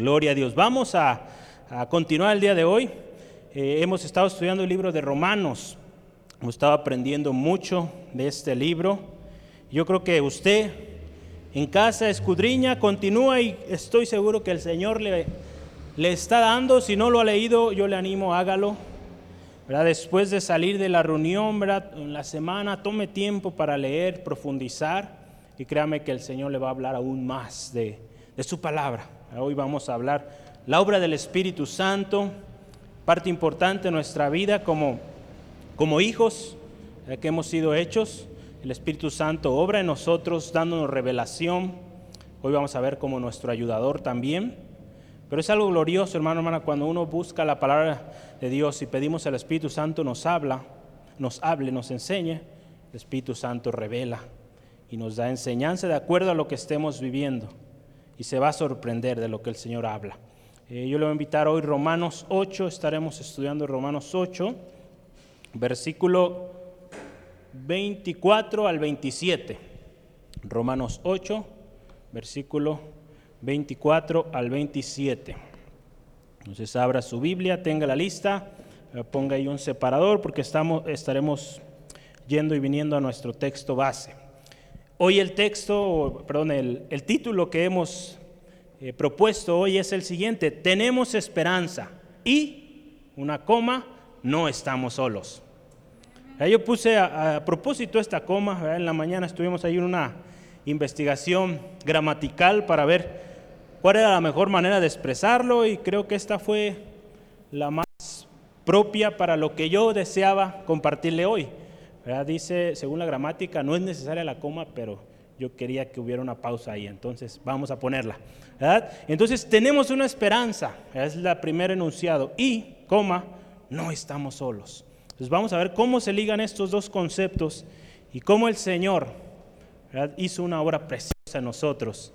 Gloria a Dios. Vamos a, continuar el día de hoy. Eh, hemos estado estudiando el libro de Romanos. Hemos estado aprendiendo mucho de este libro. Yo creo que usted en casa escudriña, continúa y estoy seguro que el Señor le, le está dando. Si no lo ha leído, yo le animo, hágalo. Después de salir de la reunión, en la semana, tome tiempo para leer, profundizar y créame que el Señor le va a hablar aún más de, de su palabra. Hoy vamos a hablar la obra del Espíritu Santo, parte importante de nuestra vida como, como hijos que hemos sido hechos. El Espíritu Santo obra en nosotros dándonos revelación. Hoy vamos a ver como nuestro ayudador también. Pero es algo glorioso, hermano, hermana, cuando uno busca la palabra de Dios y pedimos al Espíritu Santo nos habla, nos hable, nos enseñe, el Espíritu Santo revela y nos da enseñanza de acuerdo a lo que estemos viviendo y se va a sorprender de lo que el Señor habla. Eh, yo le voy a invitar hoy Romanos 8, estaremos estudiando Romanos 8, versículo 24 al 27. Romanos 8, versículo 24 al 27. Entonces abra su Biblia, tenga la lista, eh, ponga ahí un separador porque estamos, estaremos yendo y viniendo a nuestro texto base. Hoy el texto, perdón, el, título que hemos eh, propuesto hoy es el siguiente, tenemos esperanza y, una coma, no estamos solos. Yo puse a, propósito esta coma, en la mañana estuvimos ahí en una investigación gramatical para ver cuál era la mejor manera de expresarlo y creo que esta fue la más propia para lo que yo deseaba compartirle hoy. Dice, según la gramática, no es necesaria la coma, pero yo quería que hubiera una pausa ahí, entonces vamos a ponerla. Entonces tenemos una esperanza, es la primer enunciado, y, coma, no estamos solos. Entonces vamos a ver cómo se ligan estos dos conceptos y cómo el Señor hizo una obra preciosa en nosotros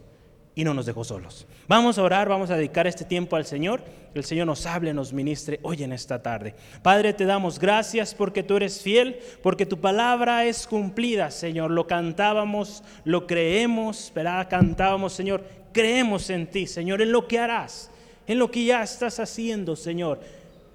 y no nos dejó solos. Vamos a orar, vamos a dedicar este tiempo al Señor. El Señor nos hable, nos ministre hoy en esta tarde. Padre, te damos gracias porque tú eres fiel, porque tu palabra es cumplida, Señor. Lo cantábamos, lo creemos, ¿verdad? Cantábamos, Señor. Creemos en ti, Señor, en lo que harás, en lo que ya estás haciendo, Señor.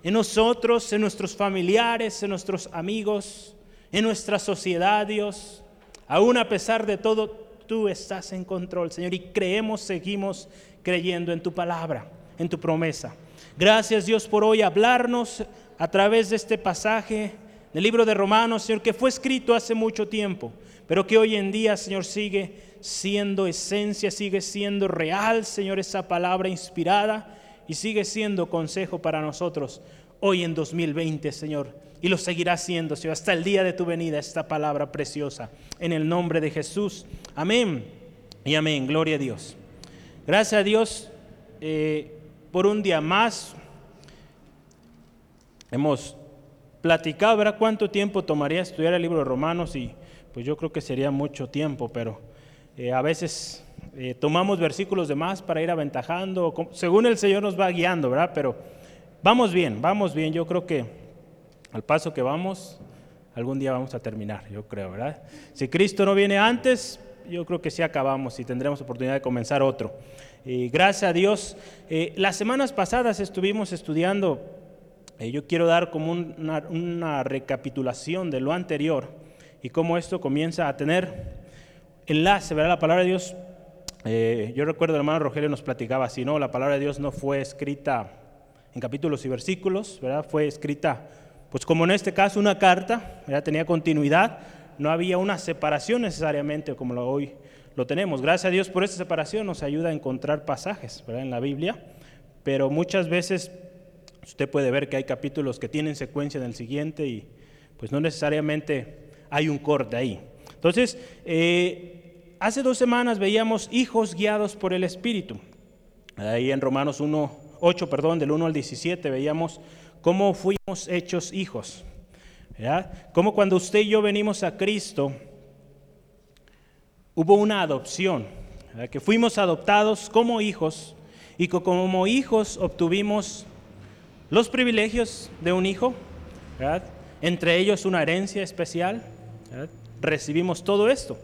En nosotros, en nuestros familiares, en nuestros amigos, en nuestra sociedad, Dios. Aún a pesar de todo, tú estás en control, Señor, y creemos, seguimos creyendo en tu palabra, en tu promesa. Gracias, Dios, por hoy hablarnos a través de este pasaje del libro de Romanos, Señor, que fue escrito hace mucho tiempo, pero que hoy en día, Señor, sigue siendo esencia, sigue siendo real, Señor, esa palabra inspirada y sigue siendo consejo para nosotros hoy en 2020, Señor. Y lo seguirá siendo, Señor, hasta el día de tu venida, esta palabra preciosa. En el nombre de Jesús. Amén. Y amén. Gloria a Dios. Gracias a Dios eh, por un día más. Hemos platicado, ¿verdad? ¿Cuánto tiempo tomaría estudiar el libro de Romanos? Y pues yo creo que sería mucho tiempo, pero eh, a veces eh, tomamos versículos de más para ir aventajando, según el Señor nos va guiando, ¿verdad? Pero Vamos bien, vamos bien. Yo creo que al paso que vamos, algún día vamos a terminar, yo creo, ¿verdad? Si Cristo no viene antes, yo creo que sí acabamos y tendremos oportunidad de comenzar otro. Y gracias a Dios. Eh, las semanas pasadas estuvimos estudiando, eh, yo quiero dar como una, recapitulación de lo anterior y cómo esto comienza a tener enlace, ¿verdad? La palabra de Dios, eh, yo recuerdo el hermano Rogelio nos platicaba así, ¿no? La palabra de Dios no fue escrita en capítulos y versículos, ¿verdad? Fue escrita, pues como en este caso, una carta, ¿verdad? Tenía continuidad, no había una separación necesariamente como lo hoy lo tenemos. Gracias a Dios por esta separación nos ayuda a encontrar pasajes. En la Biblia, pero muchas veces usted puede ver que hay capítulos que tienen secuencia en el siguiente y pues no necesariamente hay un corte ahí. Entonces, eh, hace dos semanas veíamos hijos guiados por el Espíritu. Ahí en Romanos 1, 8, perdón, del 1 al 17, veíamos cómo fuimos hechos hijos. ¿verdad? Cómo cuando usted y yo venimos a Cristo, hubo una adopción, que fuimos adoptados como hijos y como hijos obtuvimos los privilegios de un hijo, entre ellos una herencia especial, recibimos todo esto.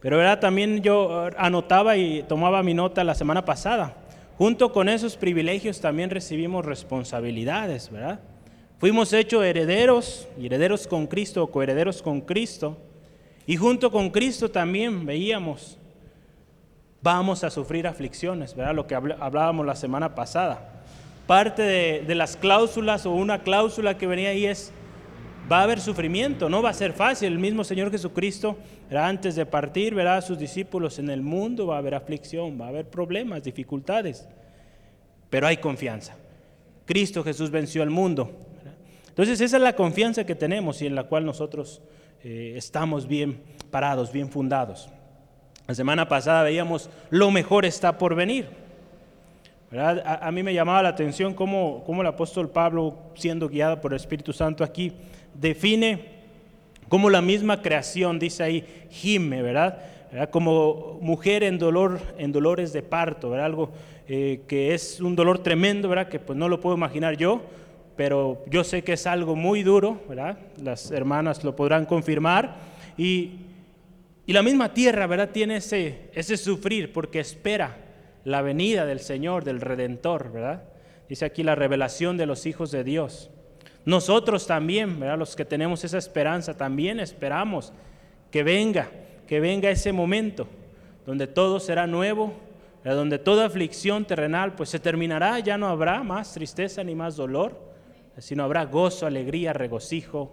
Pero ¿verdad? también yo anotaba y tomaba mi nota la semana pasada junto con esos privilegios también recibimos responsabilidades, ¿verdad? Fuimos hechos herederos, herederos con Cristo, coherederos con Cristo, y junto con Cristo también veíamos, vamos a sufrir aflicciones, ¿verdad? Lo que hablábamos la semana pasada. Parte de, de las cláusulas o una cláusula que venía ahí es, va a haber sufrimiento, no va a ser fácil. El mismo Señor Jesucristo, antes de partir, verá a sus discípulos en el mundo, va a haber aflicción, va a haber problemas, dificultades, pero hay confianza. Cristo Jesús venció al mundo. Entonces esa es la confianza que tenemos y en la cual nosotros eh, estamos bien parados, bien fundados. La semana pasada veíamos lo mejor está por venir. A, a, mí me llamaba la atención cómo, cómo el apóstol Pablo, siendo guiado por el Espíritu Santo aquí, define como la misma creación, dice ahí, gime, ¿verdad? Como mujer en dolor, en dolores de parto, ¿verdad? Algo eh, que es un dolor tremendo, ¿verdad? Que pues no lo puedo imaginar yo, pero yo sé que es algo muy duro, ¿verdad? Las hermanas lo podrán confirmar. Y, y la misma tierra, ¿verdad? Tiene ese, ese sufrir porque espera la venida del Señor, del Redentor, ¿verdad? Dice aquí la revelación de los hijos de Dios. Nosotros también, ¿verdad? los que tenemos esa esperanza, también esperamos que venga, que venga ese momento donde todo será nuevo, donde toda aflicción terrenal pues se terminará, ya no habrá más tristeza ni más dolor, sino habrá gozo, alegría, regocijo,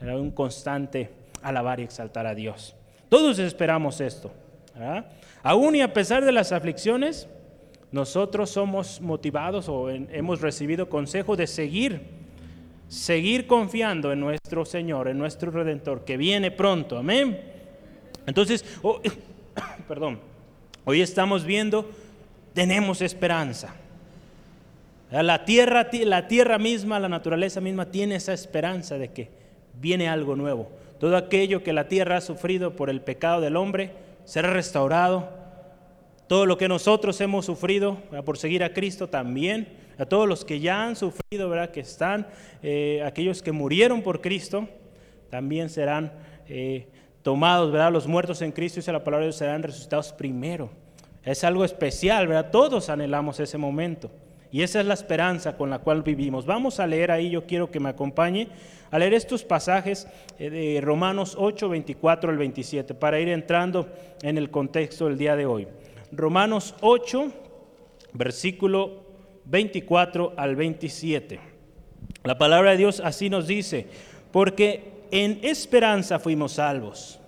un constante alabar y exaltar a Dios. Todos esperamos esto. Aún y a pesar de las aflicciones, nosotros somos motivados o hemos recibido consejo de seguir seguir confiando en nuestro Señor, en nuestro Redentor, que viene pronto. Amén. Entonces, oh, perdón, hoy estamos viendo, tenemos esperanza. La tierra, la tierra misma, la naturaleza misma tiene esa esperanza de que viene algo nuevo. Todo aquello que la tierra ha sufrido por el pecado del hombre será restaurado. Todo lo que nosotros hemos sufrido por seguir a Cristo también a todos los que ya han sufrido, ¿verdad? que están, eh, aquellos que murieron por Cristo, también serán eh, tomados, ¿verdad? los muertos en Cristo, dice la palabra de Dios, serán resucitados primero. Es algo especial, ¿verdad? Todos anhelamos ese momento. Y esa es la esperanza con la cual vivimos. Vamos a leer ahí, yo quiero que me acompañe a leer estos pasajes eh, de Romanos 8, 24 al 27, para ir entrando en el contexto del día de hoy. Romanos 8, versículo 24 al 27. La palabra de Dios así nos dice, porque en esperanza fuimos salvos,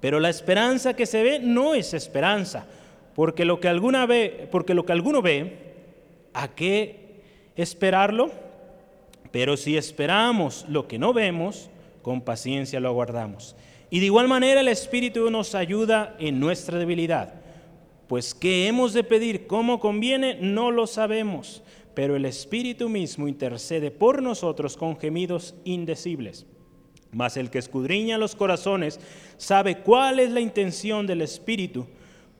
pero la esperanza que se ve no es esperanza, porque lo que, alguna ve, porque lo que alguno ve, ¿a qué esperarlo? Pero si esperamos lo que no vemos, con paciencia lo aguardamos. Y de igual manera el Espíritu nos ayuda en nuestra debilidad pues qué hemos de pedir, cómo conviene, no lo sabemos, pero el Espíritu mismo intercede por nosotros con gemidos indecibles. Mas el que escudriña los corazones sabe cuál es la intención del Espíritu,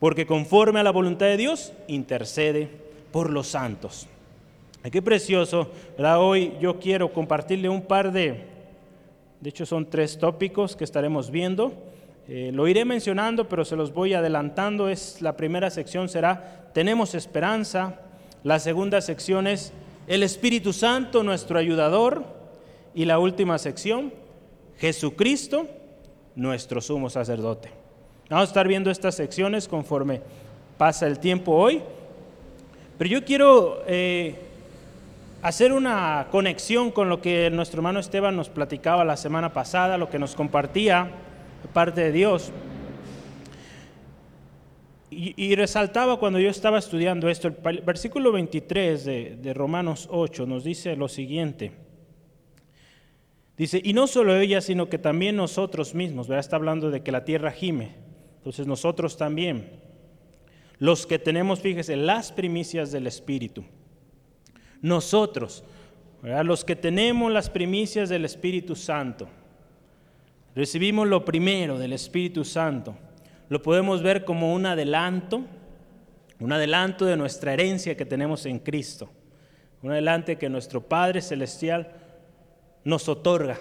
porque conforme a la voluntad de Dios intercede por los santos. Qué precioso, Hoy yo quiero compartirle un par de, de hecho son tres tópicos que estaremos viendo. Eh, lo iré mencionando, pero se los voy adelantando. Es, la primera sección será Tenemos esperanza. La segunda sección es El Espíritu Santo, nuestro ayudador. Y la última sección, Jesucristo, nuestro sumo sacerdote. Vamos a estar viendo estas secciones conforme pasa el tiempo hoy. Pero yo quiero eh, hacer una conexión con lo que nuestro hermano Esteban nos platicaba la semana pasada, lo que nos compartía parte de Dios. Y, resaltaba cuando yo estaba estudiando esto, el versículo 23 de, Romanos 8 nos dice lo siguiente. Dice, y no solo ella, sino que también nosotros mismos, ¿verdad? Está hablando de que la tierra gime. Entonces nosotros también, los que tenemos, fíjese, las primicias del Espíritu. Nosotros, los que tenemos las primicias del Espíritu Santo. Recibimos lo primero del Espíritu Santo. Lo podemos ver como un adelanto, un adelanto de nuestra herencia que tenemos en Cristo. Un adelanto que nuestro Padre Celestial nos otorga.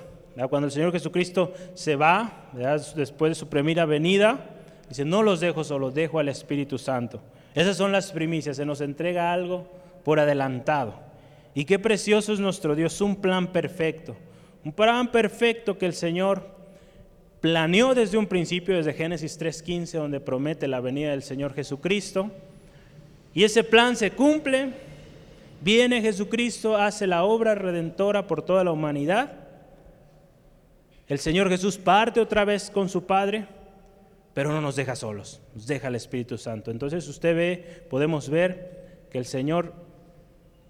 Cuando el Señor Jesucristo se va, después de su primera venida, dice, no los dejo solo, dejo al Espíritu Santo. Esas son las primicias, se nos entrega algo por adelantado. Y qué precioso es nuestro Dios, un plan perfecto. Un plan perfecto que el Señor planeó desde un principio, desde Génesis 3.15, donde promete la venida del Señor Jesucristo. Y ese plan se cumple, viene Jesucristo, hace la obra redentora por toda la humanidad. El Señor Jesús parte otra vez con su Padre, pero no nos deja solos, nos deja el Espíritu Santo. Entonces usted ve, podemos ver que el Señor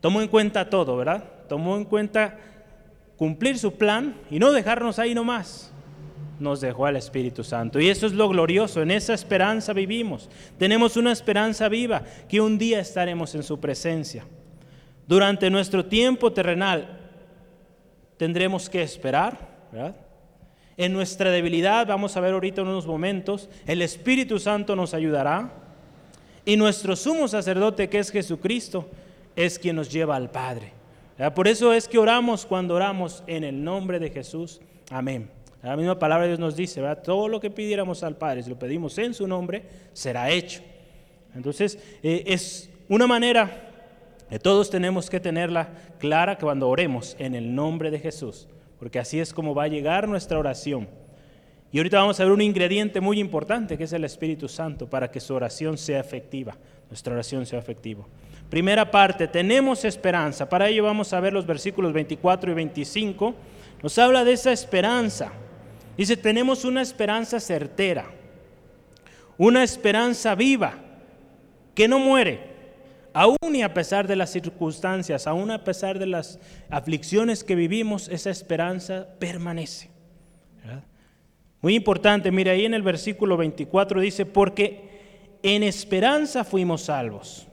tomó en cuenta todo, ¿verdad? Tomó en cuenta cumplir su plan y no dejarnos ahí nomás nos dejó al Espíritu Santo. Y eso es lo glorioso, en esa esperanza vivimos. Tenemos una esperanza viva, que un día estaremos en su presencia. Durante nuestro tiempo terrenal tendremos que esperar. En nuestra debilidad, vamos a ver ahorita en unos momentos, el Espíritu Santo nos ayudará. Y nuestro sumo sacerdote, que es Jesucristo, es quien nos lleva al Padre. Por eso es que oramos cuando oramos en el nombre de Jesús. Amén. La misma palabra de Dios nos dice. Todo lo que pidiéramos al Padre, si lo pedimos en su nombre, será hecho. Entonces, eh, es una manera que todos tenemos que tenerla clara cuando oremos en el nombre de Jesús, porque así es como va a llegar nuestra oración. Y ahorita vamos a ver un ingrediente muy importante que es el Espíritu Santo para que su oración sea efectiva, nuestra oración sea efectiva. Primera parte, tenemos esperanza. Para ello vamos a ver los versículos 24 y 25. Nos habla de esa esperanza. Dice, tenemos una esperanza certera, una esperanza viva, que no muere, aún y a pesar de las circunstancias, aún a pesar de las aflicciones que vivimos, esa esperanza permanece. Muy importante, mire ahí en el versículo 24 dice, porque en esperanza fuimos salvos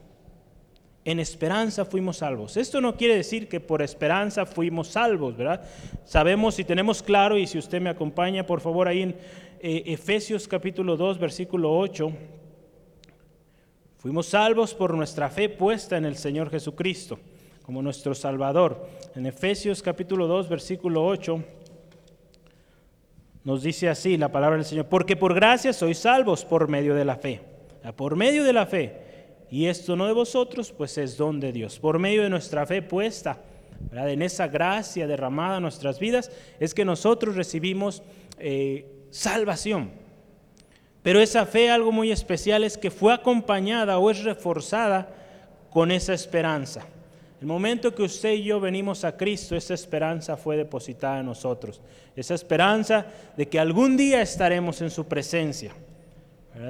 en esperanza fuimos salvos. Esto no quiere decir que por esperanza fuimos salvos, ¿verdad? Sabemos y tenemos claro, y si usted me acompaña, por favor, ahí en eh, Efesios capítulo 2, versículo 8, fuimos salvos por nuestra fe puesta en el Señor Jesucristo, como nuestro Salvador. En Efesios capítulo 2, versículo 8, nos dice así la palabra del Señor, porque por gracia sois salvos por medio de la fe, por medio de la fe y esto no de vosotros, pues es don de Dios. Por medio de nuestra fe puesta, en esa gracia derramada en nuestras vidas, es que nosotros recibimos eh, salvación. Pero esa fe, algo muy especial, es que fue acompañada o es reforzada con esa esperanza. El momento que usted y yo venimos a Cristo, esa esperanza fue depositada en nosotros. Esa esperanza de que algún día estaremos en su presencia.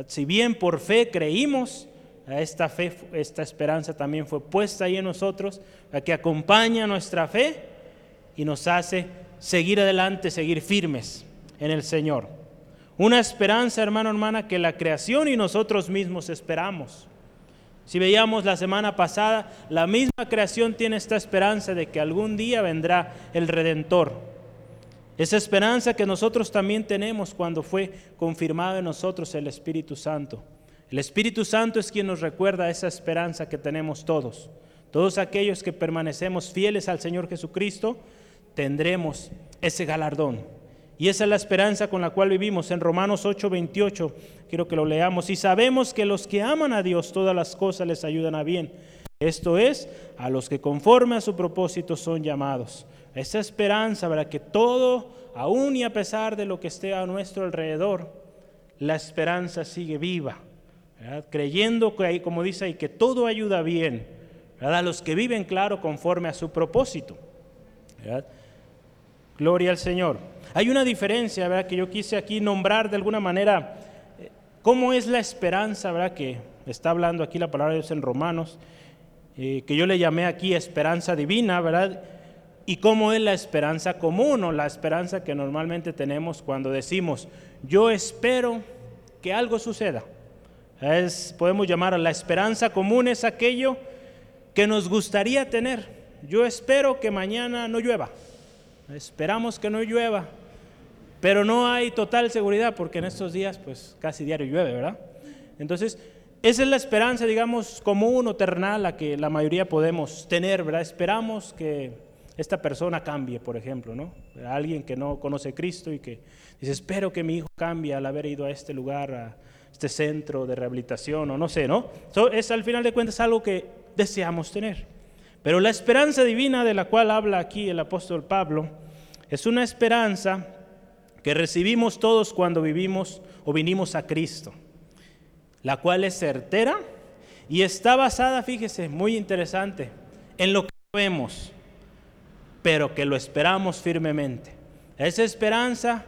Si bien por fe creímos, esta fe, esta esperanza también fue puesta ahí en nosotros, a que acompaña nuestra fe y nos hace seguir adelante, seguir firmes en el Señor. Una esperanza, hermano, hermana, que la creación y nosotros mismos esperamos. Si veíamos la semana pasada, la misma creación tiene esta esperanza de que algún día vendrá el Redentor. Esa esperanza que nosotros también tenemos cuando fue confirmado en nosotros el Espíritu Santo. El Espíritu Santo es quien nos recuerda esa esperanza que tenemos todos. Todos aquellos que permanecemos fieles al Señor Jesucristo, tendremos ese galardón. Y esa es la esperanza con la cual vivimos. En Romanos 8:28, quiero que lo leamos. Y sabemos que los que aman a Dios, todas las cosas les ayudan a bien. Esto es, a los que conforme a su propósito son llamados. Esa esperanza, para que todo, aún y a pesar de lo que esté a nuestro alrededor, la esperanza sigue viva creyendo que, hay, como dice ahí, que todo ayuda bien a los que viven claro conforme a su propósito. Gloria al Señor. Hay una diferencia ¿verdad? que yo quise aquí nombrar de alguna manera eh, cómo es la esperanza ¿verdad? que está hablando aquí la palabra de Dios en Romanos, eh, que yo le llamé aquí esperanza divina, ¿verdad? Y cómo es la esperanza común o la esperanza que normalmente tenemos cuando decimos, yo espero que algo suceda. Es, podemos llamar a la esperanza común, es aquello que nos gustaría tener. Yo espero que mañana no llueva. Esperamos que no llueva. Pero no hay total seguridad porque en estos días pues casi diario llueve, ¿verdad? Entonces, esa es la esperanza, digamos, común o terrenal a que la mayoría podemos tener, ¿verdad? Esperamos que esta persona cambie, por ejemplo, ¿no? Alguien que no conoce a Cristo y que dice, espero que mi hijo cambie al haber ido a este lugar a, este centro de rehabilitación o no sé, ¿no? So, es al final de cuentas algo que deseamos tener. Pero la esperanza divina de la cual habla aquí el apóstol Pablo es una esperanza que recibimos todos cuando vivimos o vinimos a Cristo, la cual es certera y está basada, fíjese, muy interesante, en lo que vemos, pero que lo esperamos firmemente. Esa esperanza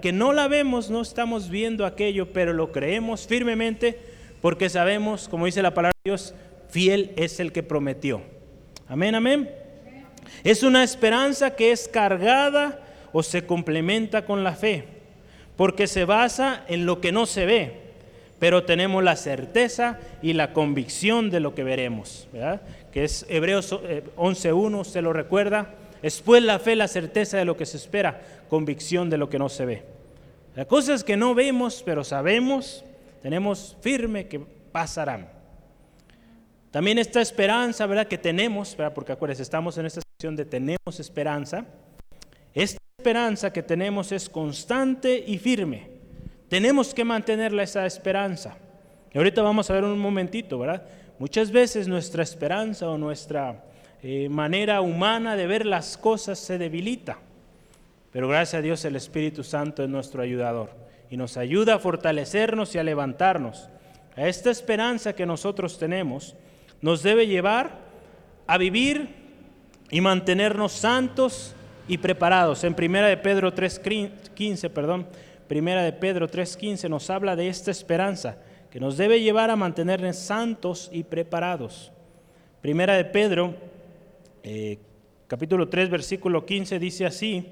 que no la vemos, no estamos viendo aquello, pero lo creemos firmemente porque sabemos, como dice la palabra de Dios, fiel es el que prometió. Amén, amén. Es una esperanza que es cargada o se complementa con la fe, porque se basa en lo que no se ve, pero tenemos la certeza y la convicción de lo que veremos, que es Hebreos 11.1, eh, se lo recuerda, es pues la fe, la certeza de lo que se espera, convicción de lo que no se ve. Las cosas que no vemos, pero sabemos, tenemos firme que pasarán. También esta esperanza, ¿verdad? Que tenemos, ¿verdad? Porque acuérdense, estamos en esta sección de tenemos esperanza. Esta esperanza que tenemos es constante y firme. Tenemos que mantenerla esa esperanza. Y ahorita vamos a ver un momentito, ¿verdad? Muchas veces nuestra esperanza o nuestra eh, manera humana de ver las cosas se debilita. Pero gracias a Dios el Espíritu Santo es nuestro ayudador y nos ayuda a fortalecernos y a levantarnos. A esta esperanza que nosotros tenemos nos debe llevar a vivir y mantenernos santos y preparados. En Primera de Pedro 3:15, perdón, Primera de Pedro 3:15 nos habla de esta esperanza que nos debe llevar a mantenernos santos y preparados. Primera de Pedro eh, capítulo 3, versículo 15 dice así,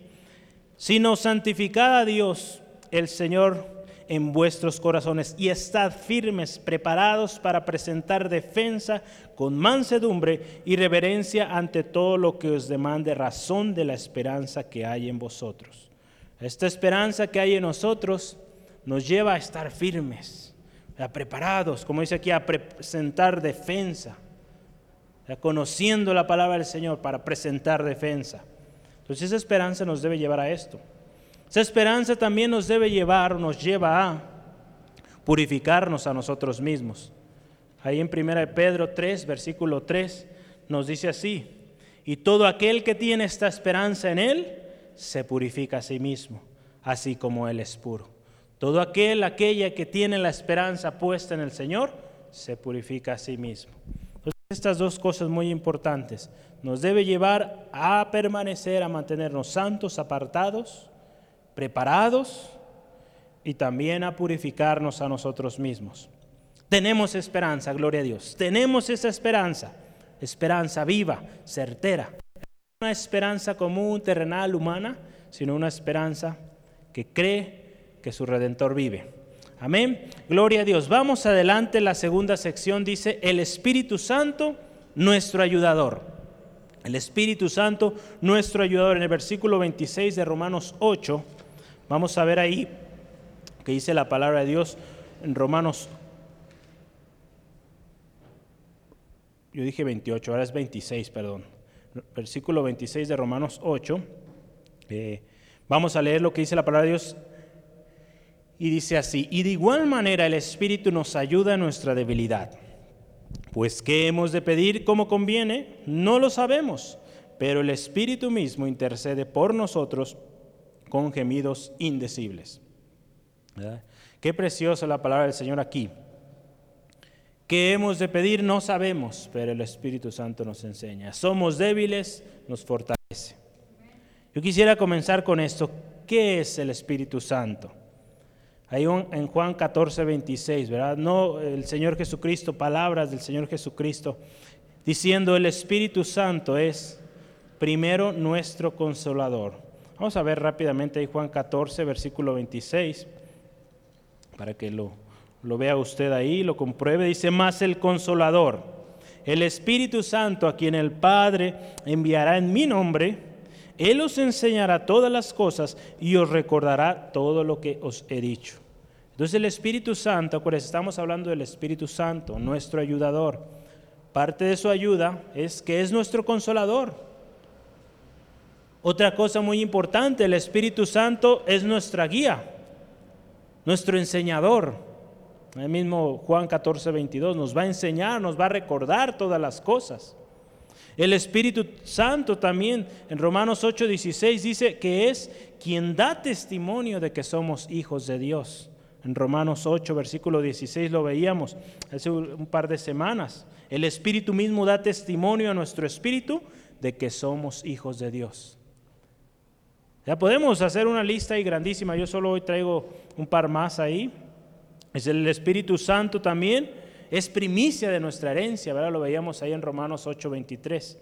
sino santificad a Dios el Señor en vuestros corazones y estad firmes, preparados para presentar defensa con mansedumbre y reverencia ante todo lo que os demande razón de la esperanza que hay en vosotros. Esta esperanza que hay en nosotros nos lleva a estar firmes, a preparados, como dice aquí, a presentar defensa conociendo la palabra del Señor para presentar defensa. Entonces esa esperanza nos debe llevar a esto. Esa esperanza también nos debe llevar, nos lleva a purificarnos a nosotros mismos. Ahí en 1 Pedro 3, versículo 3, nos dice así, y todo aquel que tiene esta esperanza en Él, se purifica a sí mismo, así como Él es puro. Todo aquel, aquella que tiene la esperanza puesta en el Señor, se purifica a sí mismo. Estas dos cosas muy importantes nos debe llevar a permanecer, a mantenernos santos, apartados, preparados y también a purificarnos a nosotros mismos. Tenemos esperanza, gloria a Dios. Tenemos esa esperanza, esperanza viva, certera. Una esperanza común, terrenal, humana, sino una esperanza que cree que su redentor vive. Amén. Gloria a Dios. Vamos adelante. La segunda sección dice, el Espíritu Santo, nuestro ayudador. El Espíritu Santo, nuestro ayudador. En el versículo 26 de Romanos 8, vamos a ver ahí que dice la palabra de Dios en Romanos. Yo dije 28, ahora es 26, perdón. Versículo 26 de Romanos 8. Eh, vamos a leer lo que dice la palabra de Dios y dice así, y de igual manera el Espíritu nos ayuda en nuestra debilidad. Pues ¿qué hemos de pedir como conviene? No lo sabemos, pero el Espíritu mismo intercede por nosotros con gemidos indecibles. Qué preciosa la palabra del Señor aquí. ¿Qué hemos de pedir? No sabemos, pero el Espíritu Santo nos enseña. Somos débiles, nos fortalece. Yo quisiera comenzar con esto. ¿Qué es el Espíritu Santo? Ahí en Juan 14, 26, ¿verdad? No el Señor Jesucristo, palabras del Señor Jesucristo, diciendo el Espíritu Santo es primero nuestro consolador. Vamos a ver rápidamente ahí Juan 14, versículo 26, para que lo, lo vea usted ahí, lo compruebe. Dice, más el consolador, el Espíritu Santo a quien el Padre enviará en mi nombre, Él os enseñará todas las cosas y os recordará todo lo que os he dicho. Entonces el Espíritu Santo, pues estamos hablando del Espíritu Santo, nuestro ayudador. Parte de su ayuda es que es nuestro consolador. Otra cosa muy importante, el Espíritu Santo es nuestra guía, nuestro enseñador. El mismo Juan 14, 22 nos va a enseñar, nos va a recordar todas las cosas. El Espíritu Santo también en Romanos 8, 16 dice que es quien da testimonio de que somos hijos de Dios. En Romanos 8, versículo 16 lo veíamos hace un par de semanas. El Espíritu mismo da testimonio a nuestro espíritu de que somos hijos de Dios. Ya podemos hacer una lista ahí grandísima. Yo solo hoy traigo un par más ahí. Es el Espíritu Santo también. Es primicia de nuestra herencia, ¿verdad? Lo veíamos ahí en Romanos 8:23.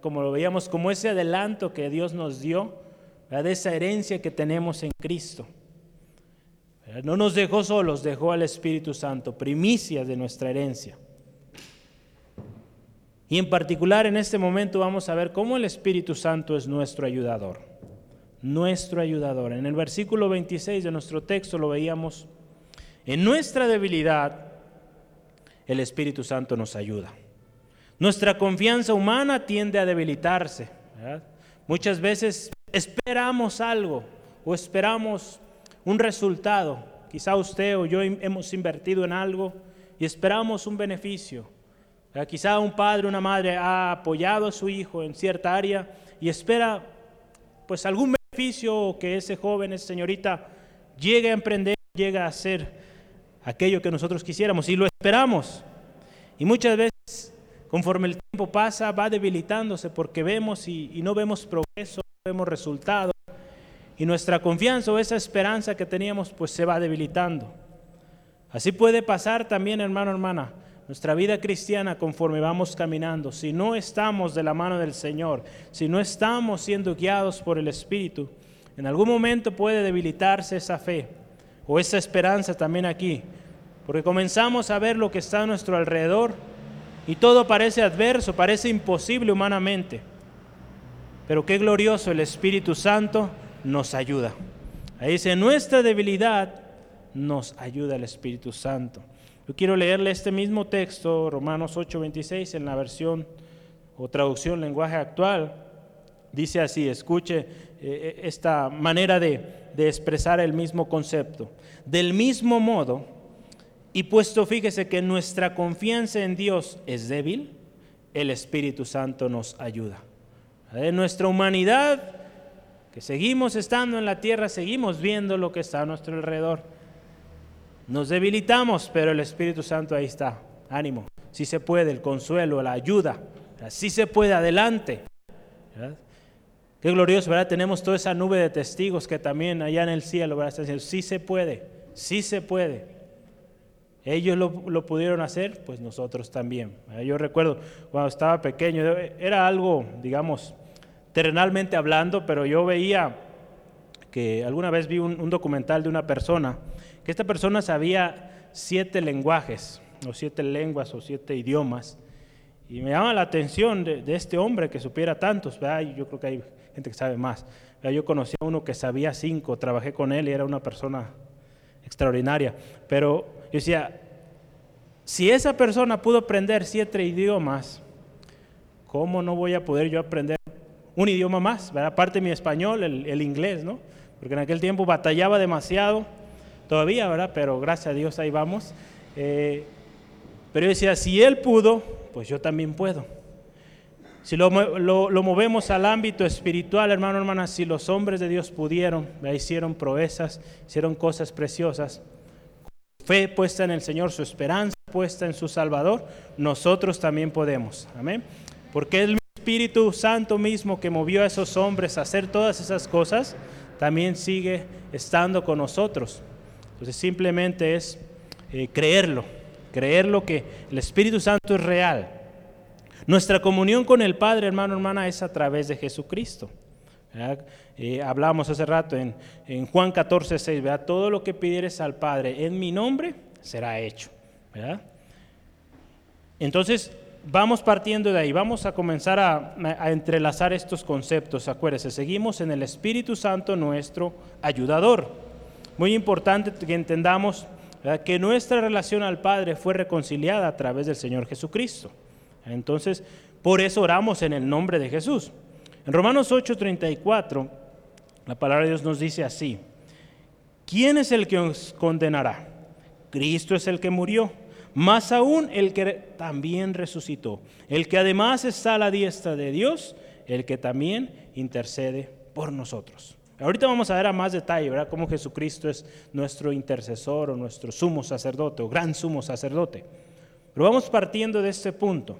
Como lo veíamos como ese adelanto que Dios nos dio, de esa herencia que tenemos en Cristo. No nos dejó solos, dejó al Espíritu Santo, primicia de nuestra herencia. Y en particular en este momento vamos a ver cómo el Espíritu Santo es nuestro ayudador. Nuestro ayudador. En el versículo 26 de nuestro texto lo veíamos. En nuestra debilidad, el Espíritu Santo nos ayuda. Nuestra confianza humana tiende a debilitarse. Muchas veces esperamos algo o esperamos un resultado. Quizá usted o yo hemos invertido en algo y esperamos un beneficio Quizá un padre, una madre ha apoyado a su hijo en cierta área y espera pues algún beneficio que ese joven, esa señorita llegue a emprender, llegue a hacer aquello que nosotros quisiéramos y lo esperamos. Y muchas veces, conforme el tiempo pasa, va debilitándose porque vemos y, y no vemos progreso, no vemos resultados. Y nuestra confianza o esa esperanza que teníamos pues se va debilitando. Así puede pasar también, hermano, hermana nuestra vida cristiana conforme vamos caminando, si no estamos de la mano del Señor, si no estamos siendo guiados por el Espíritu, en algún momento puede debilitarse esa fe o esa esperanza también aquí, porque comenzamos a ver lo que está a nuestro alrededor y todo parece adverso, parece imposible humanamente. Pero qué glorioso el Espíritu Santo nos ayuda. Ahí dice, nuestra debilidad nos ayuda el Espíritu Santo. Yo quiero leerle este mismo texto, Romanos 8:26, en la versión o traducción lenguaje actual. Dice así, escuche eh, eh, esta manera de, de expresar el mismo concepto. Del mismo modo, y puesto fíjese que nuestra confianza en Dios es débil, el Espíritu Santo nos ayuda. En nuestra humanidad, que seguimos estando en la tierra, seguimos viendo lo que está a nuestro alrededor nos debilitamos, pero el Espíritu Santo ahí está. Ánimo. Si se puede, el consuelo, la ayuda. Si se puede, adelante. Qué glorioso, ¿verdad? Tenemos toda esa nube de testigos que también allá en el cielo, ¿verdad? Están diciendo, sí se puede, sí se puede. Ellos lo, lo, pudieron hacer, pues nosotros también. Yo recuerdo cuando estaba pequeño, era algo, digamos, terrenalmente hablando, pero yo veía que alguna vez vi un, documental de una persona que esta persona sabía siete lenguajes, o siete lenguas, o siete idiomas. Y me llama la atención de, este hombre que supiera tantos, ¿verdad? yo creo que hay gente que sabe más. Yo conocí a uno que sabía cinco, trabajé con él y era una persona extraordinaria. Pero yo decía, si esa persona pudo aprender siete idiomas, ¿cómo no voy a poder yo aprender un idioma más? Aparte de mi español, el, inglés, ¿no? Porque en aquel tiempo batallaba demasiado todavía, ¿verdad? Pero gracias a Dios ahí vamos. Eh, pero yo decía, si Él pudo, pues yo también puedo. Si lo, movemos al ámbito espiritual, hermano, hermana, si los hombres de Dios pudieron, hicieron proezas, hicieron cosas preciosas, fe puesta en el Señor, su esperanza puesta en su Salvador, nosotros también podemos. Amén. Porque el Espíritu Santo mismo que movió a esos hombres a hacer todas esas cosas, también sigue estando con nosotros. Entonces simplemente es eh, creerlo, creerlo que el Espíritu Santo es real. Nuestra comunión con el Padre, hermano, hermana, es a través de Jesucristo. Eh, hablamos hace rato en, Juan 14, 6, ¿verdad? todo lo que pidieres al Padre en mi nombre será hecho. Entonces, vamos partiendo de ahí, vamos a comenzar a, entrelazar estos conceptos. Acuérdense, seguimos en el Espíritu Santo, nuestro ayudador. Muy importante que entendamos que nuestra relación al Padre fue reconciliada a través del Señor Jesucristo. Entonces, por eso oramos en el nombre de Jesús. En Romanos 8:34, la palabra de Dios nos dice así, ¿quién es el que os condenará? Cristo es el que murió, más aún el que también resucitó, el que además está a la diestra de Dios, el que también intercede por nosotros. Ahorita vamos a ver a más detalle, ¿verdad? Cómo Jesucristo es nuestro intercesor o nuestro sumo sacerdote o gran sumo sacerdote. Pero vamos partiendo de este punto.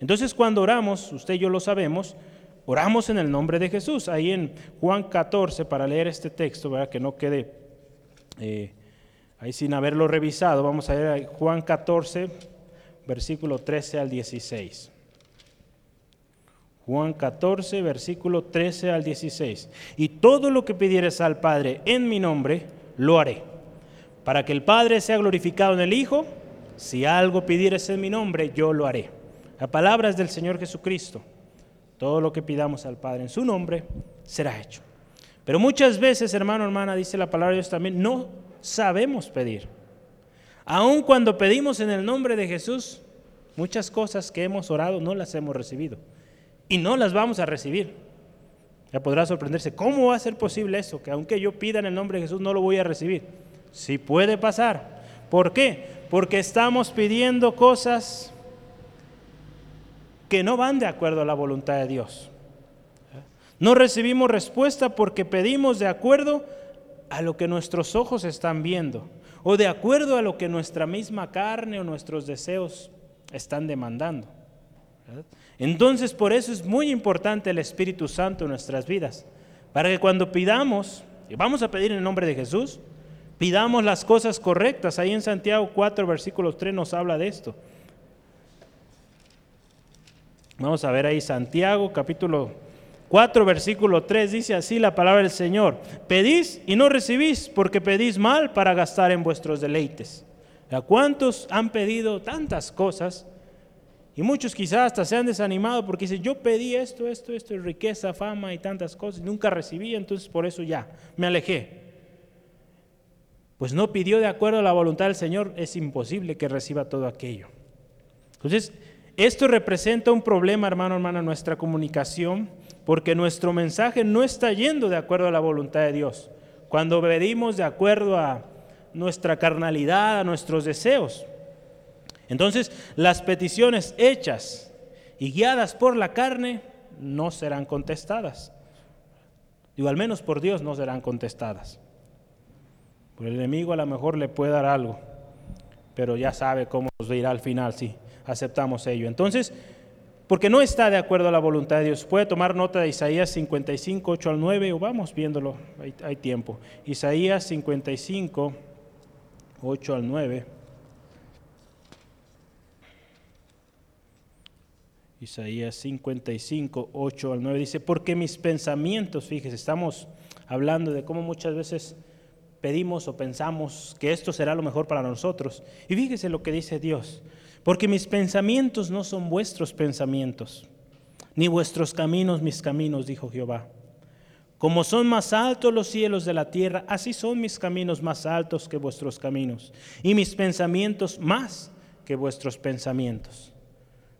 Entonces cuando oramos, usted y yo lo sabemos, oramos en el nombre de Jesús. Ahí en Juan 14, para leer este texto, ¿verdad? Que no quede eh, ahí sin haberlo revisado, vamos a ver Juan 14, versículo 13 al 16. Juan 14, versículo 13 al 16. Y todo lo que pidieres al Padre en mi nombre, lo haré. Para que el Padre sea glorificado en el Hijo, si algo pidieres en mi nombre, yo lo haré. La palabra es del Señor Jesucristo. Todo lo que pidamos al Padre en su nombre será hecho. Pero muchas veces, hermano, hermana, dice la palabra de Dios también, no sabemos pedir. Aun cuando pedimos en el nombre de Jesús, muchas cosas que hemos orado no las hemos recibido y no las vamos a recibir. Ya podrá sorprenderse, ¿cómo va a ser posible eso? Que aunque yo pida en el nombre de Jesús no lo voy a recibir. Sí puede pasar. ¿Por qué? Porque estamos pidiendo cosas que no van de acuerdo a la voluntad de Dios. No recibimos respuesta porque pedimos de acuerdo a lo que nuestros ojos están viendo o de acuerdo a lo que nuestra misma carne o nuestros deseos están demandando. Entonces, por eso es muy importante el Espíritu Santo en nuestras vidas, para que cuando pidamos, y vamos a pedir en el nombre de Jesús, pidamos las cosas correctas. Ahí en Santiago 4, versículo 3 nos habla de esto. Vamos a ver ahí Santiago capítulo 4, versículo 3 dice así la palabra del Señor. Pedís y no recibís porque pedís mal para gastar en vuestros deleites. ¿A cuántos han pedido tantas cosas? Y muchos quizás hasta se han desanimado porque dicen, yo pedí esto, esto, esto, riqueza, fama y tantas cosas, y nunca recibí, entonces por eso ya, me alejé. Pues no pidió de acuerdo a la voluntad del Señor, es imposible que reciba todo aquello. Entonces, esto representa un problema, hermano, hermana, nuestra comunicación, porque nuestro mensaje no está yendo de acuerdo a la voluntad de Dios. Cuando pedimos de acuerdo a nuestra carnalidad, a nuestros deseos. Entonces, las peticiones hechas y guiadas por la carne no serán contestadas. Digo, al menos por Dios no serán contestadas. Por el enemigo a lo mejor le puede dar algo, pero ya sabe cómo nos irá al final si aceptamos ello. Entonces, porque no está de acuerdo a la voluntad de Dios. Puede tomar nota de Isaías 55, 8 al 9, o vamos viéndolo, hay, hay tiempo. Isaías 55, 8 al 9. Isaías 55, 8 al 9 dice, porque mis pensamientos, fíjese, estamos hablando de cómo muchas veces pedimos o pensamos que esto será lo mejor para nosotros. Y fíjese lo que dice Dios, porque mis pensamientos no son vuestros pensamientos, ni vuestros caminos mis caminos, dijo Jehová. Como son más altos los cielos de la tierra, así son mis caminos más altos que vuestros caminos, y mis pensamientos más que vuestros pensamientos.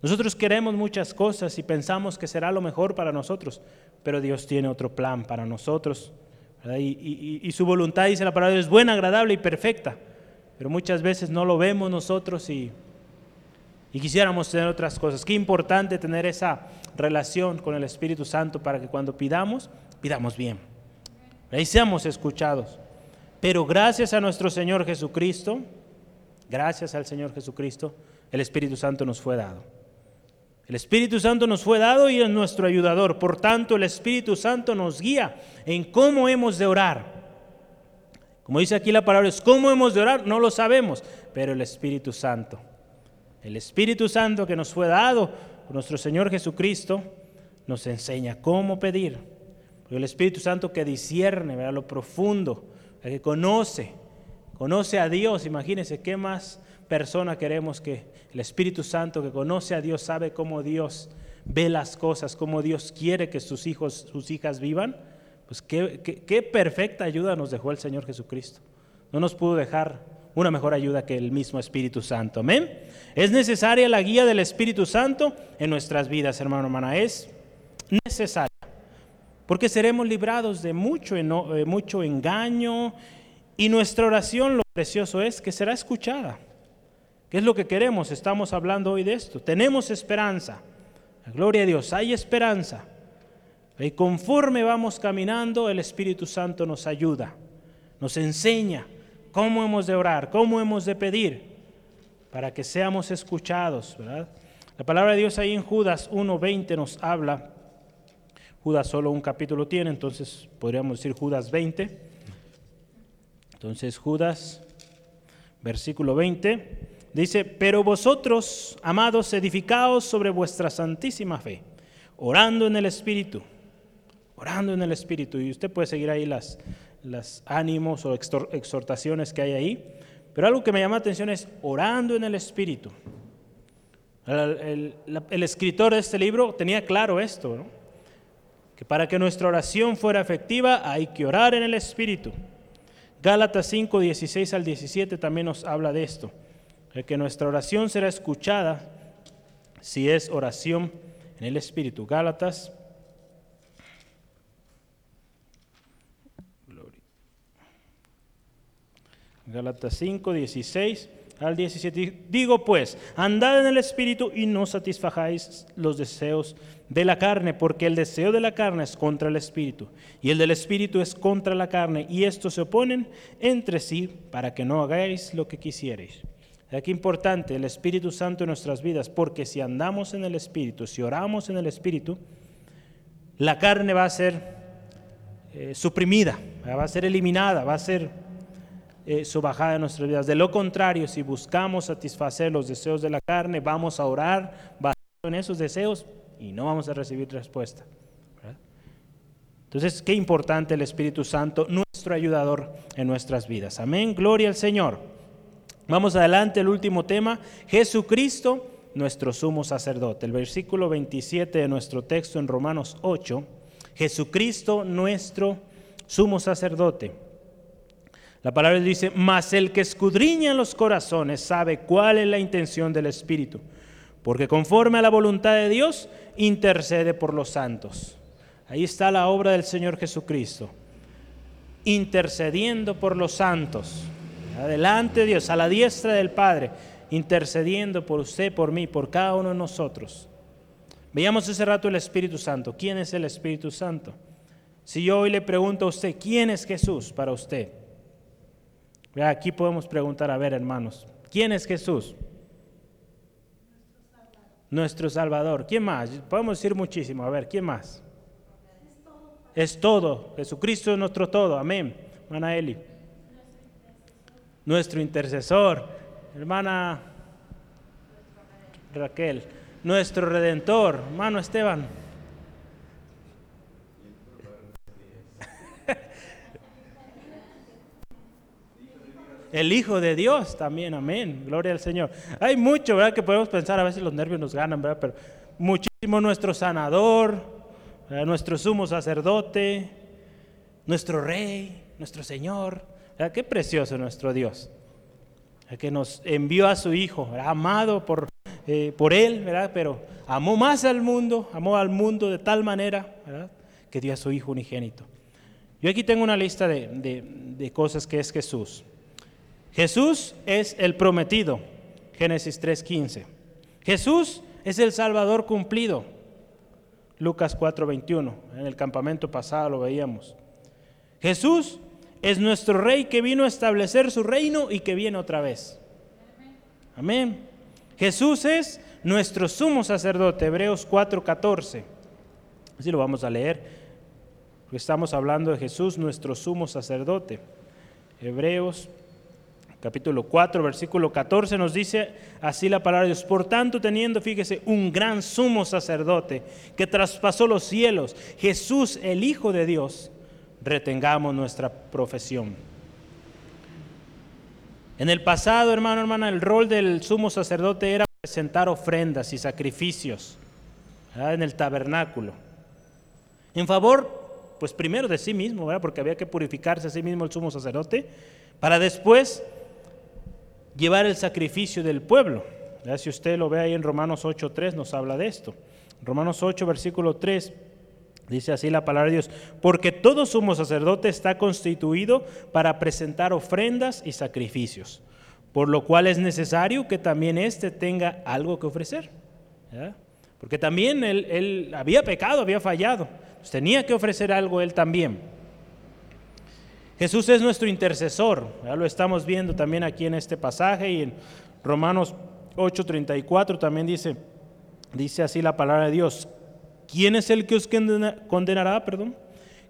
Nosotros queremos muchas cosas y pensamos que será lo mejor para nosotros, pero Dios tiene otro plan para nosotros. Y, su voluntad, dice la palabra, es buena, agradable y perfecta. Pero muchas veces no lo vemos nosotros y, y quisiéramos tener otras cosas. Qué importante tener esa relación con el Espíritu Santo para que cuando pidamos, pidamos bien. Ahí seamos escuchados. Pero gracias a nuestro Señor Jesucristo, gracias al Señor Jesucristo, el Espíritu Santo nos fue dado. El Espíritu Santo nos fue dado y es nuestro ayudador. Por tanto, el Espíritu Santo nos guía en cómo hemos de orar. Como dice aquí la palabra, es cómo hemos de orar, no lo sabemos, pero el Espíritu Santo, el Espíritu Santo que nos fue dado por nuestro Señor Jesucristo, nos enseña cómo pedir. el Espíritu Santo que discierne lo profundo, que conoce, conoce a Dios, imagínense qué más persona queremos que el Espíritu Santo que conoce a Dios sabe cómo Dios ve las cosas, cómo Dios quiere que sus hijos, sus hijas vivan, pues qué, perfecta ayuda nos dejó el Señor Jesucristo. No nos pudo dejar una mejor ayuda que el mismo Espíritu Santo. Amén. Es necesaria la guía del Espíritu Santo en nuestras vidas, hermano, hermana. Es necesaria. Porque seremos librados de mucho, eh, engaño Y nuestra oración, lo precioso es que será escuchada. ¿Qué es lo que queremos? Estamos hablando hoy de esto. Tenemos esperanza. Gloria a Dios, hay esperanza. Y conforme vamos caminando, el Espíritu Santo nos ayuda, nos enseña cómo hemos de orar, cómo hemos de pedir, para que seamos escuchados. La palabra de Dios ahí en Judas 1.20 nos habla. Judas solo un capítulo tiene, entonces podríamos decir Judas 20. Entonces Judas, versículo 20. Dice, pero vosotros, amados, edificaos sobre vuestra santísima fe, orando en el Espíritu, orando en el Espíritu. Y usted puede seguir ahí las, las ánimos o exhortaciones que hay ahí. Pero algo que me llama la atención es orando en el Espíritu. El, escritor de este libro tenía claro esto, que para que nuestra oración fuera efectiva hay que orar en el Espíritu. Gálatas 5, 16 al 17 también nos habla de esto que nuestra oración será escuchada si es oración en el Espíritu. Gálatas. Gálatas 5, 16 al 17. Digo pues, andad en el Espíritu y no satisfajáis los deseos de la carne, porque el deseo de la carne es contra el Espíritu, y el del Espíritu es contra la carne, y estos se oponen entre sí para que no hagáis lo que quisierais. Aquí importante el Espíritu Santo en nuestras vidas, porque si andamos en el Espíritu, si oramos en el Espíritu, la carne va a ser eh, suprimida, va a ser eliminada, va a ser eh, subajada en nuestras vidas. De lo contrario, si buscamos satisfacer los deseos de la carne, vamos a orar basado en esos deseos y no vamos a recibir respuesta. Entonces, qué importante el Espíritu Santo, nuestro ayudador en nuestras vidas. Amén, gloria al Señor. Vamos adelante, el último tema, Jesucristo, nuestro sumo sacerdote. El versículo 27 de nuestro texto en Romanos 8, Jesucristo, nuestro sumo sacerdote. La palabra dice, mas el que escudriña los corazones sabe cuál es la intención del Espíritu, porque conforme a la voluntad de Dios, intercede por los santos. Ahí está la obra del Señor Jesucristo, intercediendo por los santos. Adelante Dios, a la diestra del Padre, intercediendo por usted, por mí, por cada uno de nosotros. Veíamos ese rato el Espíritu Santo. ¿Quién es el Espíritu Santo? Si yo hoy le pregunto a usted, ¿quién es Jesús para usted? Aquí podemos preguntar, a ver hermanos, ¿quién es Jesús? Nuestro Salvador. ¿Quién más? Podemos decir muchísimo. A ver, ¿quién más? Es todo. Jesucristo es nuestro todo. Amén. Hermana Eli nuestro intercesor, hermana Raquel, nuestro redentor, hermano Esteban. El Hijo de Dios también, amén, gloria al Señor. Hay mucho, ¿verdad? Que podemos pensar, a veces los nervios nos ganan, ¿verdad? Pero muchísimo nuestro sanador, nuestro sumo sacerdote, nuestro rey, nuestro Señor. Qué precioso nuestro Dios, que nos envió a su Hijo, amado por, eh, por Él, ¿verdad? pero amó más al mundo, amó al mundo de tal manera que dio a su Hijo unigénito. Yo aquí tengo una lista de, de cosas que es Jesús. Jesús es el prometido, Génesis 3.15. Jesús es el Salvador cumplido, Lucas 4.21. En el campamento pasado lo veíamos. Jesús es nuestro rey que vino a establecer su reino y que viene otra vez. Amén. Jesús es nuestro sumo sacerdote, Hebreos 4:14. Así lo vamos a leer, estamos hablando de Jesús, nuestro sumo sacerdote. Hebreos capítulo 4, versículo 14 nos dice así la palabra de Dios. Por tanto, teniendo, fíjese, un gran sumo sacerdote que traspasó los cielos, Jesús, el Hijo de Dios, retengamos nuestra profesión. En el pasado, hermano, hermana, el rol del sumo sacerdote era presentar ofrendas y sacrificios en el tabernáculo. En favor, pues primero de sí mismo, porque había que purificarse a sí mismo el sumo sacerdote, para después llevar el sacrificio del pueblo. Si usted lo ve ahí en Romanos 8.3 nos habla de esto. Romanos 8, versículo 3 Dice así la palabra de Dios, porque todo sumo sacerdote está constituido para presentar ofrendas y sacrificios, por lo cual es necesario que también éste tenga algo que ofrecer. Porque también él, él, había pecado, había fallado, tenía que ofrecer algo él también. Jesús es nuestro intercesor, ya lo estamos viendo también aquí en este pasaje y en Romanos 8:34 también dice, dice así la palabra de Dios, ¿Quién es el que os condenará? Perdón.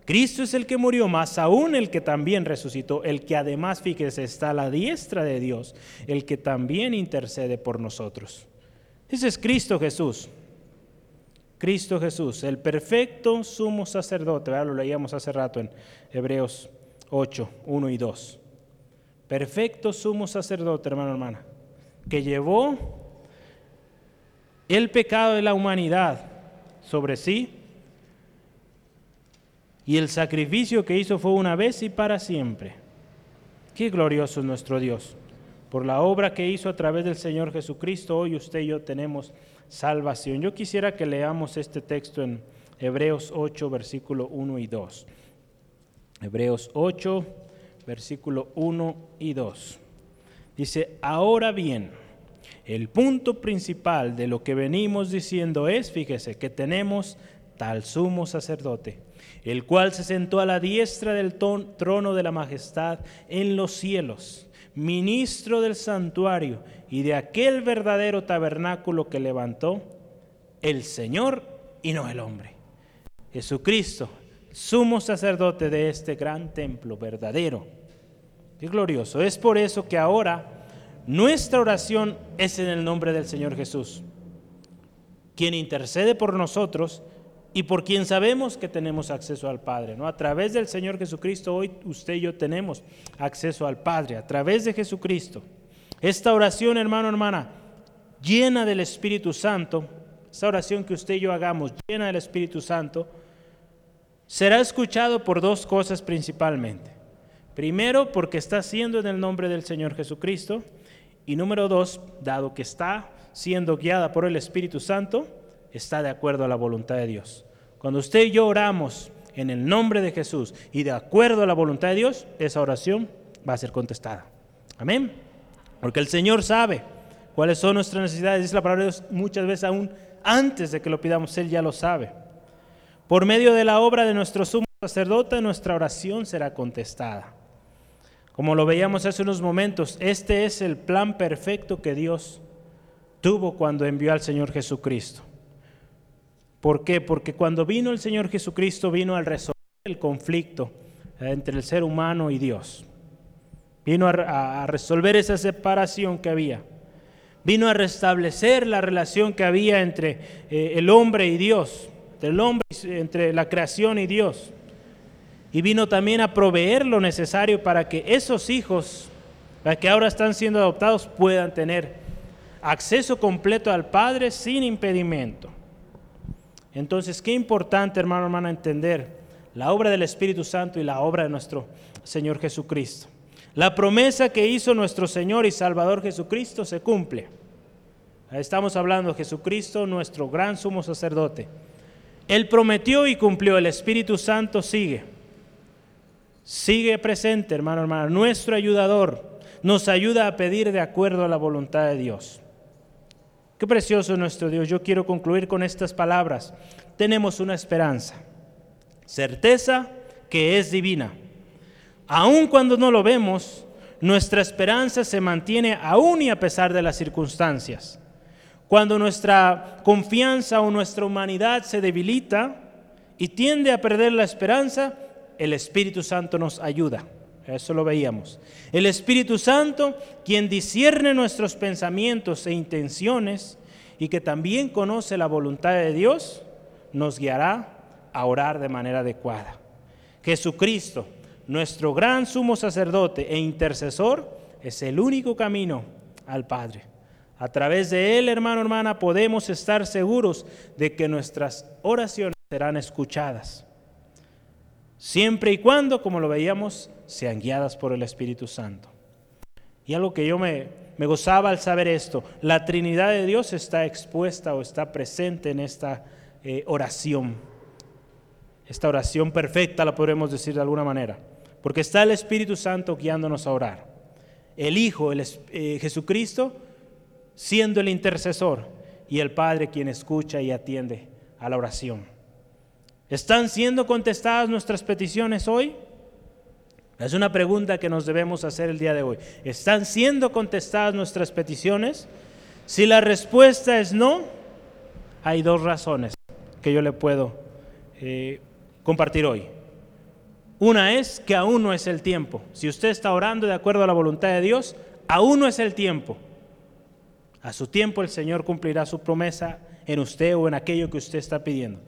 Cristo es el que murió, más aún el que también resucitó, el que además, fíjese, está a la diestra de Dios, el que también intercede por nosotros. Ese es Cristo Jesús. Cristo Jesús, el perfecto sumo sacerdote, lo leíamos hace rato en Hebreos 8, 1 y 2. Perfecto sumo sacerdote, hermano, hermana, que llevó el pecado de la humanidad sobre sí. Y el sacrificio que hizo fue una vez y para siempre. Qué glorioso es nuestro Dios. Por la obra que hizo a través del Señor Jesucristo, hoy usted y yo tenemos salvación. Yo quisiera que leamos este texto en Hebreos 8, versículo 1 y 2. Hebreos 8, versículo 1 y 2. Dice, ahora bien, el punto principal de lo que venimos diciendo es, fíjese, que tenemos tal sumo sacerdote, el cual se sentó a la diestra del trono de la majestad en los cielos, ministro del santuario y de aquel verdadero tabernáculo que levantó el Señor y no el hombre. Jesucristo, sumo sacerdote de este gran templo verdadero. Qué glorioso. Es por eso que ahora nuestra oración es en el nombre del Señor Jesús, quien intercede por nosotros y por quien sabemos que tenemos acceso al Padre. ¿no? A través del Señor Jesucristo, hoy usted y yo tenemos acceso al Padre, a través de Jesucristo. Esta oración, hermano, hermana, llena del Espíritu Santo, esta oración que usted y yo hagamos, llena del Espíritu Santo, será escuchado por dos cosas principalmente. Primero, porque está siendo en el nombre del Señor Jesucristo. Y número dos, dado que está siendo guiada por el Espíritu Santo, está de acuerdo a la voluntad de Dios. Cuando usted y yo oramos en el nombre de Jesús y de acuerdo a la voluntad de Dios, esa oración va a ser contestada. Amén. Porque el Señor sabe cuáles son nuestras necesidades. Dice la palabra de Dios muchas veces aún antes de que lo pidamos, Él ya lo sabe. Por medio de la obra de nuestro sumo sacerdote, nuestra oración será contestada. Como lo veíamos hace unos momentos, este es el plan perfecto que Dios tuvo cuando envió al Señor Jesucristo. ¿Por qué? Porque cuando vino el Señor Jesucristo vino al resolver el conflicto eh, entre el ser humano y Dios. Vino a, resolver esa separación que había. Vino a restablecer la relación que había entre eh, el hombre y Dios, entre el hombre, entre la creación y Dios y vino también a proveer lo necesario para que esos hijos, para que ahora están siendo adoptados, puedan tener acceso completo al Padre sin impedimento. Entonces, qué importante, hermano, hermana, entender la obra del Espíritu Santo y la obra de nuestro Señor Jesucristo. La promesa que hizo nuestro Señor y Salvador Jesucristo se cumple. Estamos hablando de Jesucristo, nuestro gran sumo sacerdote. Él prometió y cumplió, el Espíritu Santo sigue. Sigue presente, hermano, hermano. Nuestro ayudador nos ayuda a pedir de acuerdo a la voluntad de Dios. Qué precioso es nuestro Dios. Yo quiero concluir con estas palabras. Tenemos una esperanza, certeza que es divina. Aun cuando no lo vemos, nuestra esperanza se mantiene aún y a pesar de las circunstancias. Cuando nuestra confianza o nuestra humanidad se debilita y tiende a perder la esperanza, el Espíritu Santo nos ayuda. Eso lo veíamos. El Espíritu Santo, quien discierne nuestros pensamientos e intenciones y que también conoce la voluntad de Dios, nos guiará a orar de manera adecuada. Jesucristo, nuestro gran sumo sacerdote e intercesor, es el único camino al Padre. A través de Él, hermano, hermana, podemos estar seguros de que nuestras oraciones serán escuchadas siempre y cuando, como lo veíamos, sean guiadas por el Espíritu Santo. Y algo que yo me, gozaba al saber esto, la Trinidad de Dios está expuesta o está presente en esta eh, oración. esta oración perfecta, la podremos decir de alguna manera, porque está el Espíritu Santo guiándonos a orar. El Hijo, eh, Jesucristo, siendo el intercesor y el Padre quien escucha y atiende a la oración. ¿Están siendo contestadas nuestras peticiones hoy? Es una pregunta que nos debemos hacer el día de hoy. ¿Están siendo contestadas nuestras peticiones? Si la respuesta es no, hay dos razones que yo le puedo eh, compartir hoy. Una es que aún no es el tiempo. Si usted está orando de acuerdo a la voluntad de Dios, aún no es el tiempo. A su tiempo el Señor cumplirá su promesa en usted o en aquello que usted está pidiendo.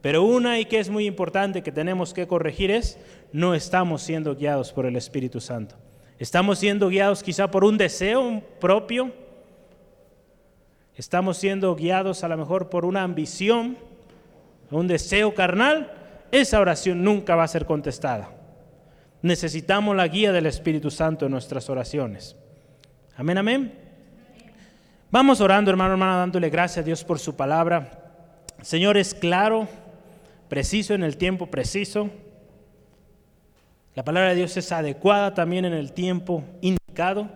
Pero una y que es muy importante que tenemos que corregir es, no estamos siendo guiados por el Espíritu Santo. Estamos siendo guiados quizá por un deseo propio. Estamos siendo guiados a lo mejor por una ambición, un deseo carnal. Esa oración nunca va a ser contestada. Necesitamos la guía del Espíritu Santo en nuestras oraciones. Amén, amén. Vamos orando, hermano, hermana, dándole gracias a Dios por su palabra. Señor, es claro preciso en el tiempo preciso. La palabra de Dios es adecuada también en el tiempo indicado.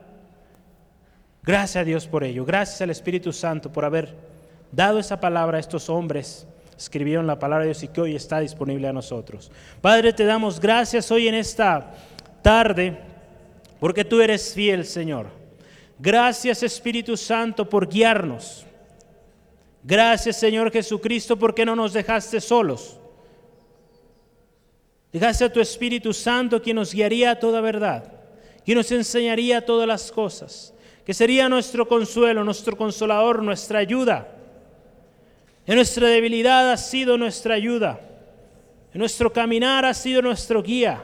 Gracias a Dios por ello. Gracias al Espíritu Santo por haber dado esa palabra a estos hombres. Escribieron la palabra de Dios y que hoy está disponible a nosotros. Padre, te damos gracias hoy en esta tarde porque tú eres fiel, Señor. Gracias Espíritu Santo por guiarnos. Gracias Señor Jesucristo porque no nos dejaste solos. Dejaste a tu Espíritu Santo quien nos guiaría a toda verdad, quien nos enseñaría todas las cosas, que sería nuestro consuelo, nuestro consolador, nuestra ayuda. En nuestra debilidad ha sido nuestra ayuda. En nuestro caminar ha sido nuestro guía.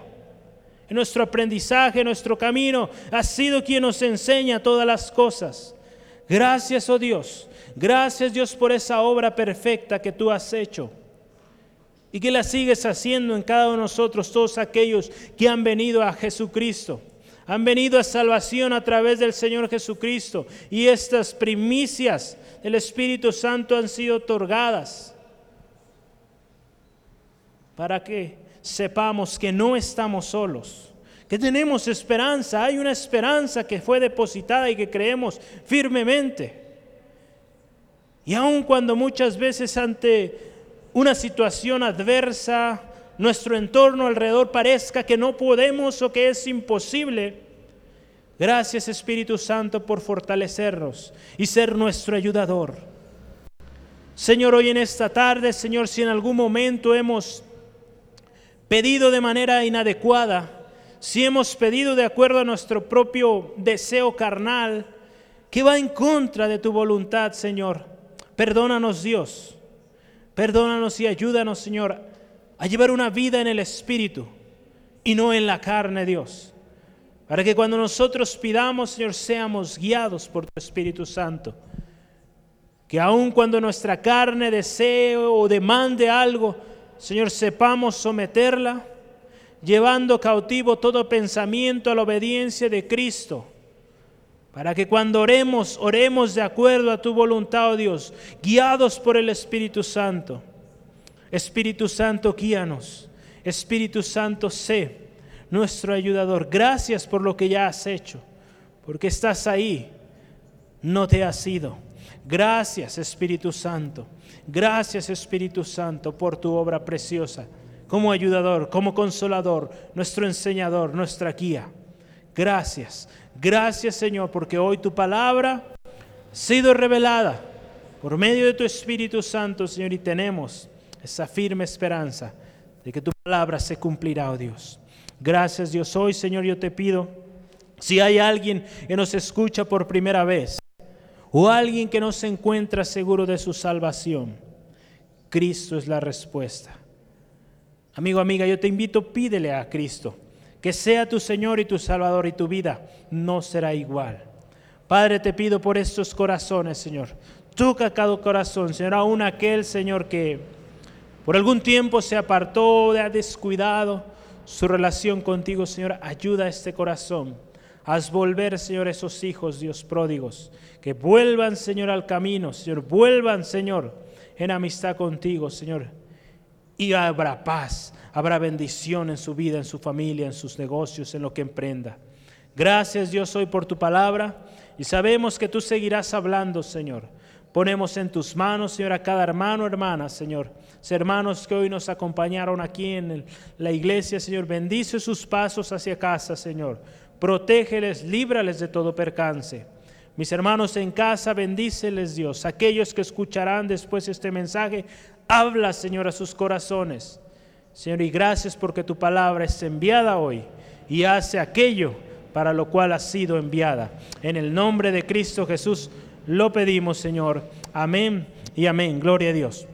En nuestro aprendizaje, nuestro camino, ha sido quien nos enseña todas las cosas. Gracias, oh Dios. Gracias, Dios, por esa obra perfecta que tú has hecho y que la sigues haciendo en cada uno de nosotros, todos aquellos que han venido a Jesucristo. Han venido a salvación a través del Señor Jesucristo y estas primicias del Espíritu Santo han sido otorgadas para que sepamos que no estamos solos, que tenemos esperanza, hay una esperanza que fue depositada y que creemos firmemente. Y aun cuando muchas veces ante una situación adversa, nuestro entorno alrededor parezca que no podemos o que es imposible, gracias Espíritu Santo por fortalecernos y ser nuestro ayudador. Señor, hoy en esta tarde, Señor, si en algún momento hemos pedido de manera inadecuada, si hemos pedido de acuerdo a nuestro propio deseo carnal, que va en contra de tu voluntad, Señor, perdónanos Dios. Perdónanos y ayúdanos, Señor, a llevar una vida en el Espíritu y no en la carne, Dios. Para que cuando nosotros pidamos, Señor, seamos guiados por tu Espíritu Santo. Que aun cuando nuestra carne desee o demande algo, Señor, sepamos someterla, llevando cautivo todo pensamiento a la obediencia de Cristo para que cuando oremos, oremos de acuerdo a tu voluntad, oh Dios, guiados por el Espíritu Santo. Espíritu Santo, guíanos. Espíritu Santo, sé nuestro ayudador. Gracias por lo que ya has hecho, porque estás ahí, no te has ido. Gracias, Espíritu Santo. Gracias, Espíritu Santo, por tu obra preciosa, como ayudador, como consolador, nuestro enseñador, nuestra guía. Gracias. Gracias Señor, porque hoy tu palabra ha sido revelada por medio de tu Espíritu Santo, Señor, y tenemos esa firme esperanza de que tu palabra se cumplirá, oh Dios. Gracias Dios. Hoy, Señor, yo te pido, si hay alguien que nos escucha por primera vez, o alguien que no se encuentra seguro de su salvación, Cristo es la respuesta. Amigo, amiga, yo te invito, pídele a Cristo que sea tu Señor y tu Salvador y tu vida no será igual. Padre, te pido por estos corazones, Señor. Toca cada corazón, Señor, aún aquel, Señor, que por algún tiempo se apartó, ha descuidado su relación contigo, Señor. Ayuda a este corazón. Haz volver, Señor, esos hijos, Dios pródigos. Que vuelvan, Señor, al camino, Señor. Vuelvan, Señor, en amistad contigo, Señor. y habrá paz, habrá bendición en su vida, en su familia, en sus negocios, en lo que emprenda. Gracias Dios hoy por tu palabra y sabemos que tú seguirás hablando, Señor. Ponemos en tus manos, Señor, a cada hermano, hermana, Señor. Hermanos que hoy nos acompañaron aquí en la iglesia, Señor, bendice sus pasos hacia casa, Señor. Protégeles, líbrales de todo percance. Mis hermanos en casa, bendíceles Dios. Aquellos que escucharán después este mensaje, habla, Señor, a sus corazones. Señor, y gracias porque tu palabra es enviada hoy y hace aquello para lo cual ha sido enviada. En el nombre de Cristo Jesús lo pedimos, Señor. Amén y amén. Gloria a Dios.